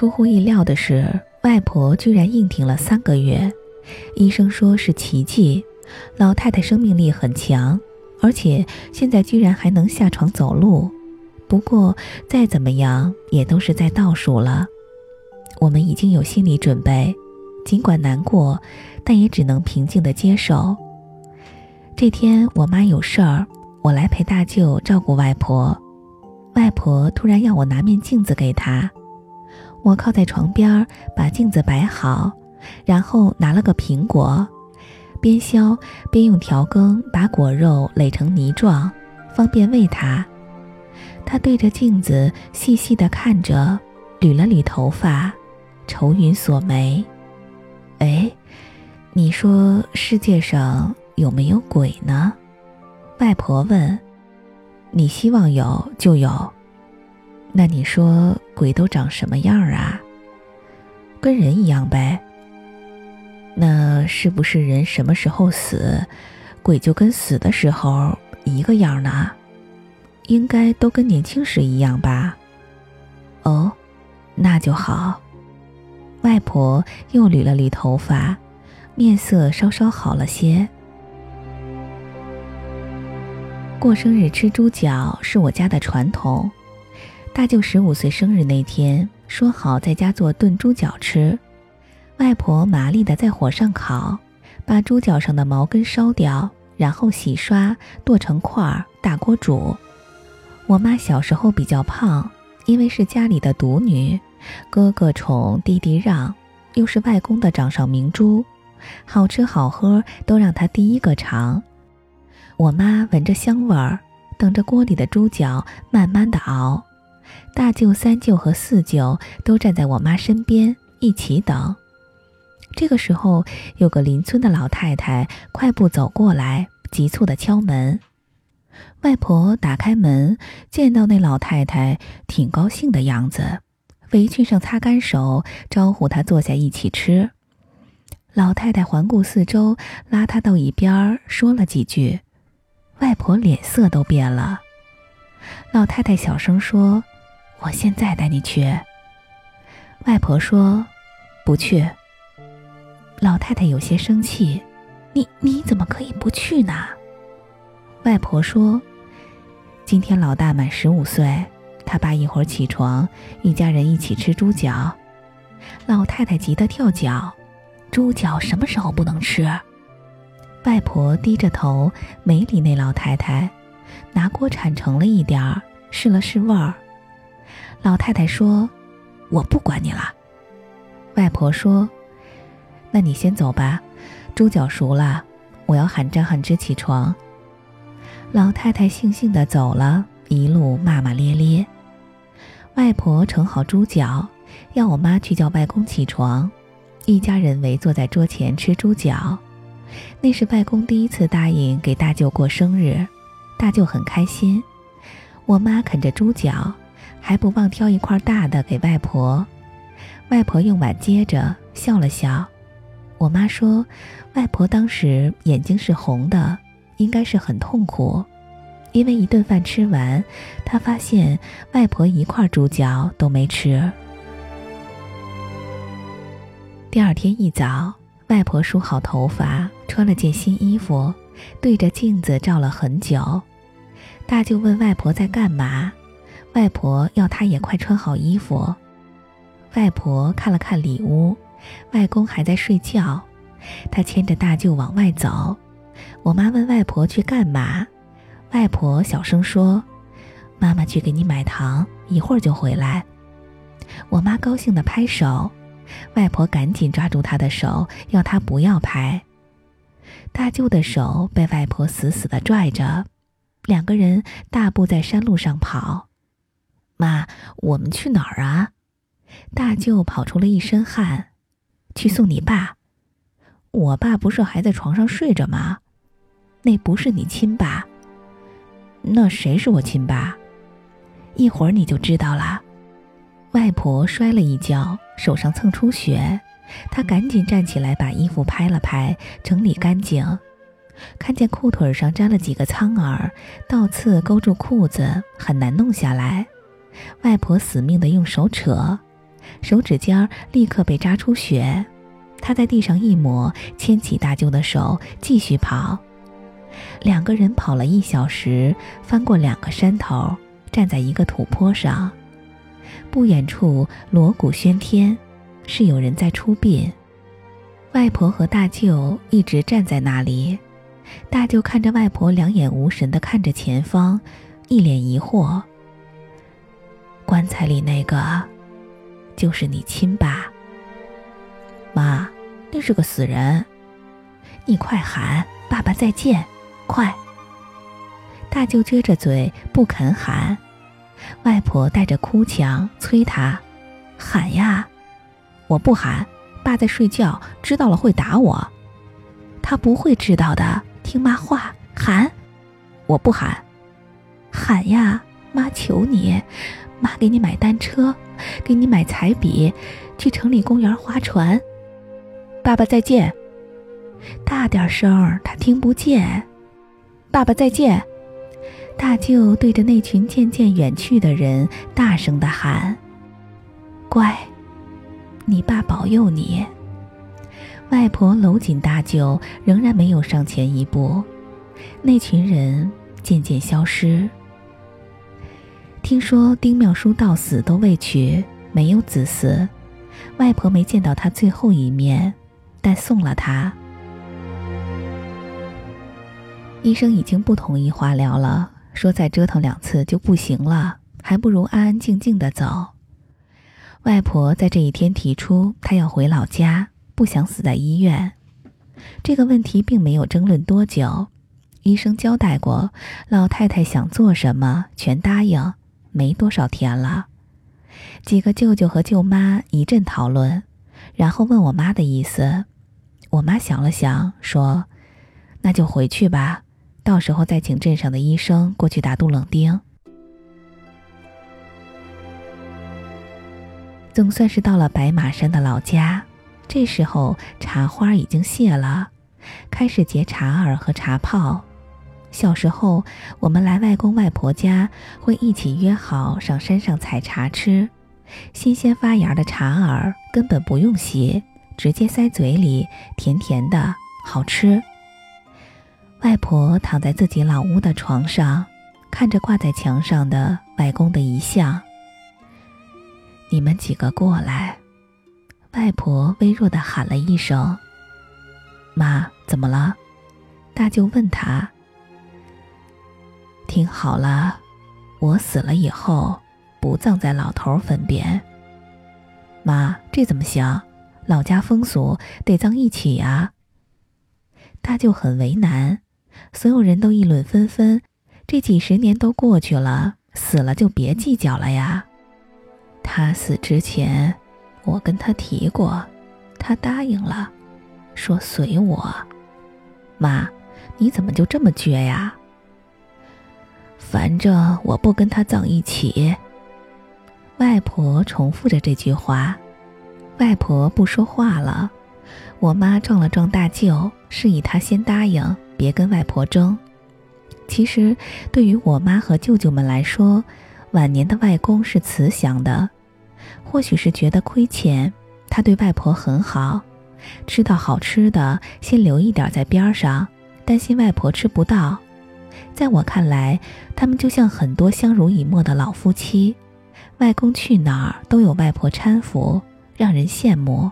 出乎意料的是，外婆居然硬挺了三个月。医生说是奇迹，老太太生命力很强，而且现在居然还能下床走路。不过再怎么样也都是在倒数了。我们已经有心理准备，尽管难过，但也只能平静地接受。这天我妈有事儿，我来陪大舅照顾外婆。外婆突然要我拿面镜子给她，我靠在床边把镜子摆好，然后拿了个苹果，边削边用调羹把果肉垒成泥状，方便喂它。他对着镜子细细地看着，捋了捋头发。愁云锁眉，哎，你说世界上有没有鬼呢？外婆问。你希望有就有。那你说鬼都长什么样啊？跟人一样呗。那是不是人什么时候死，鬼就跟死的时候一个样呢？应该都跟年轻时一样吧？哦，那就好。外婆又捋了捋头发，面色稍稍好了些。过生日吃猪脚是我家的传统。大舅十五岁生日那天，说好在家做炖猪脚吃。外婆麻利的在火上烤，把猪脚上的毛根烧掉，然后洗刷剁成块儿，大锅煮。我妈小时候比较胖，因为是家里的独女。哥哥宠，弟弟让，又是外公的掌上明珠，好吃好喝都让他第一个尝。我妈闻着香味儿，等着锅里的猪脚慢慢的熬。大舅、三舅和四舅都站在我妈身边一起等。这个时候，有个邻村的老太太快步走过来，急促的敲门。外婆打开门，见到那老太太，挺高兴的样子。围裙上擦干手，招呼她坐下一起吃。老太太环顾四周，拉她到一边说了几句。外婆脸色都变了。老太太小声说：“我现在带你去。”外婆说：“不去。”老太太有些生气：“你你怎么可以不去呢？”外婆说：“今天老大满十五岁。”他爸一会儿起床，一家人一起吃猪脚。老太太急得跳脚：“猪脚什么时候不能吃？”外婆低着头没理那老太太，拿锅铲盛了一点儿，试了试味儿。老太太说：“我不管你了。”外婆说：“那你先走吧，猪脚熟了，我要喊张汉之起床。”老太太悻悻地走了，一路骂骂咧咧。外婆盛好猪脚，要我妈去叫外公起床。一家人围坐在桌前吃猪脚。那是外公第一次答应给大舅过生日，大舅很开心。我妈啃着猪脚，还不忘挑一块大的给外婆。外婆用碗接着，笑了笑。我妈说，外婆当时眼睛是红的，应该是很痛苦。因为一顿饭吃完，他发现外婆一块猪脚都没吃。第二天一早，外婆梳好头发，穿了件新衣服，对着镜子照了很久。大舅问外婆在干嘛，外婆要她也快穿好衣服。外婆看了看里屋，外公还在睡觉，她牵着大舅往外走。我妈问外婆去干嘛。外婆小声说：“妈妈去给你买糖，一会儿就回来。”我妈高兴地拍手，外婆赶紧抓住她的手，要她不要拍。大舅的手被外婆死死地拽着，两个人大步在山路上跑。妈，我们去哪儿啊？大舅跑出了一身汗，去送你爸。我爸不是还在床上睡着吗？那不是你亲爸。那谁是我亲爸？一会儿你就知道了。外婆摔了一跤，手上蹭出血，她赶紧站起来，把衣服拍了拍，整理干净。看见裤腿上粘了几个苍耳，倒刺勾住裤子，很难弄下来。外婆死命地用手扯，手指尖儿立刻被扎出血。他在地上一抹，牵起大舅的手，继续跑。两个人跑了一小时，翻过两个山头，站在一个土坡上。不远处锣鼓喧天，是有人在出殡。外婆和大舅一直站在那里。大舅看着外婆，两眼无神地看着前方，一脸疑惑。棺材里那个，就是你亲爸。妈，那是个死人。你快喊爸爸再见，快！大舅撅着嘴不肯喊，外婆带着哭腔催他喊呀。我不喊，爸在睡觉，知道了会打我。他不会知道的。听妈话，喊！我不喊，喊呀！妈求你，妈给你买单车，给你买彩笔，去城里公园划船。爸爸再见！大点声，他听不见。爸爸再见！大舅对着那群渐渐远去的人大声的喊：“乖，你爸保佑你。”外婆搂紧大舅，仍然没有上前一步。那群人渐渐消失。听说丁妙书到死都未娶，没有子嗣。外婆没见到他最后一面，但送了他。医生已经不同意化疗了，说再折腾两次就不行了，还不如安安静静的走。外婆在这一天提出，她要回老家。不想死在医院，这个问题并没有争论多久。医生交代过，老太太想做什么全答应。没多少天了，几个舅舅和舅妈一阵讨论，然后问我妈的意思。我妈想了想，说：“那就回去吧，到时候再请镇上的医生过去打杜冷丁。”总算是到了白马山的老家。这时候茶花已经谢了，开始结茶饵和茶泡。小时候，我们来外公外婆家，会一起约好上山上采茶吃。新鲜发芽的茶儿根本不用洗，直接塞嘴里，甜甜的，好吃。外婆躺在自己老屋的床上，看着挂在墙上的外公的遗像。你们几个过来。外婆微弱的喊了一声：“妈，怎么了？”大舅问他：“听好了，我死了以后不葬在老头坟边。”妈，这怎么行？老家风俗得葬一起呀。大舅很为难，所有人都议论纷纷。这几十年都过去了，死了就别计较了呀。他死之前。我跟他提过，他答应了，说随我。妈，你怎么就这么倔呀？反正我不跟他葬一起。外婆重复着这句话，外婆不说话了。我妈撞了撞大舅，示意他先答应，别跟外婆争。其实，对于我妈和舅舅们来说，晚年的外公是慈祥的。或许是觉得亏欠，他对外婆很好，吃到好吃的先留一点在边上，担心外婆吃不到。在我看来，他们就像很多相濡以沫的老夫妻，外公去哪儿都有外婆搀扶，让人羡慕。